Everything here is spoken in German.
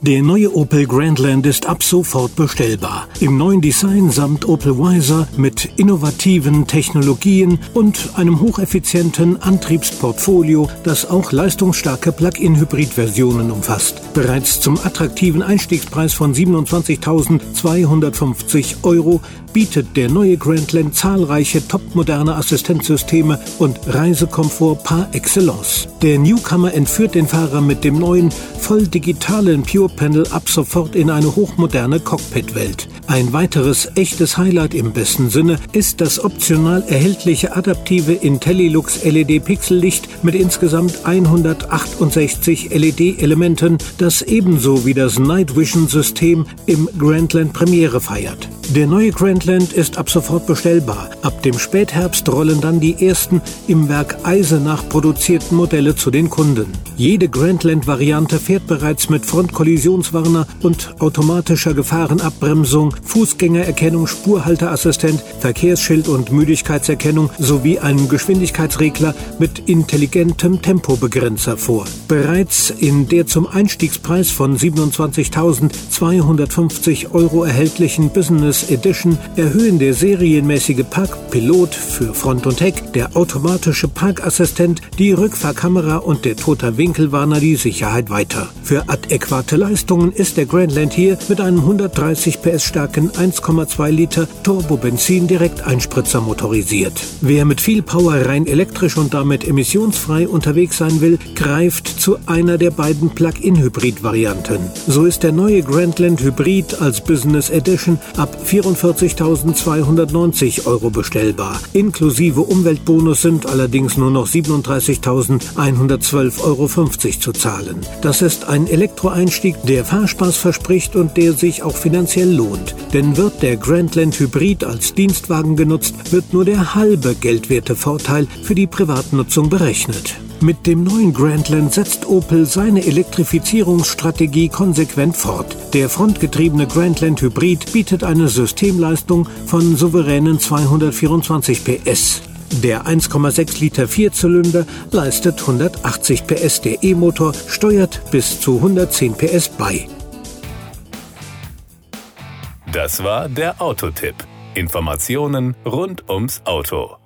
Der neue Opel Grandland ist ab sofort bestellbar. Im neuen Design samt Opel Wiser mit innovativen Technologien und einem hocheffizienten Antriebsportfolio, das auch leistungsstarke Plug-in-Hybrid-Versionen umfasst. Bereits zum attraktiven Einstiegspreis von 27.250 Euro bietet der neue Grandland zahlreiche topmoderne Assistenzsysteme und Reisekomfort par excellence. Der Newcomer entführt den Fahrer mit dem neuen, voll digitalen Pure Panel ab sofort in eine hochmoderne Cockpit-Welt. Ein weiteres echtes Highlight im besten Sinne ist das optional erhältliche adaptive IntelliLux LED-Pixellicht mit insgesamt 168 LED-Elementen, das ebenso wie das Night Vision-System im Grandland Premiere feiert. Der neue Grandland ist ab sofort bestellbar. Ab dem Spätherbst rollen dann die ersten im Werk Eisenach produzierten Modelle zu den Kunden. Jede Grandland-Variante fährt bereits mit Frontkollisionswarner und automatischer Gefahrenabbremsung, Fußgängererkennung, Spurhalteassistent, Verkehrsschild und Müdigkeitserkennung sowie einem Geschwindigkeitsregler mit intelligentem Tempobegrenzer vor. Bereits in der zum Einstiegspreis von 27.250 Euro erhältlichen Business Plus Edition erhöhen der serienmäßige Parkpilot für Front und Heck, der automatische Parkassistent, die Rückfahrkamera und der toter Winkelwarner die Sicherheit weiter. Für adäquate Leistungen ist der Grandland hier mit einem 130 PS starken 1,2 Liter Turbo-Benzin-Direkteinspritzer motorisiert. Wer mit viel Power rein elektrisch und damit emissionsfrei unterwegs sein will, greift zu einer der beiden Plug-in-Hybrid-Varianten. So ist der neue Grandland Hybrid als Business Edition ab 44.290 Euro bestellbar. Inklusive Umweltbonus sind allerdings nur noch 37.112,50 Euro zu zahlen. Das ist ein Elektroeinstieg, der Fahrspaß verspricht und der sich auch finanziell lohnt. Denn wird der Grandland Hybrid als Dienstwagen genutzt, wird nur der halbe geldwerte Vorteil für die Privatnutzung berechnet. Mit dem neuen Grandland setzt Opel seine Elektrifizierungsstrategie konsequent fort. Der frontgetriebene Grandland Hybrid bietet eine Systemleistung von souveränen 224 PS. Der 1,6 Liter Vierzylinder leistet 180 PS. Der E-Motor steuert bis zu 110 PS bei. Das war der Autotipp. Informationen rund ums Auto.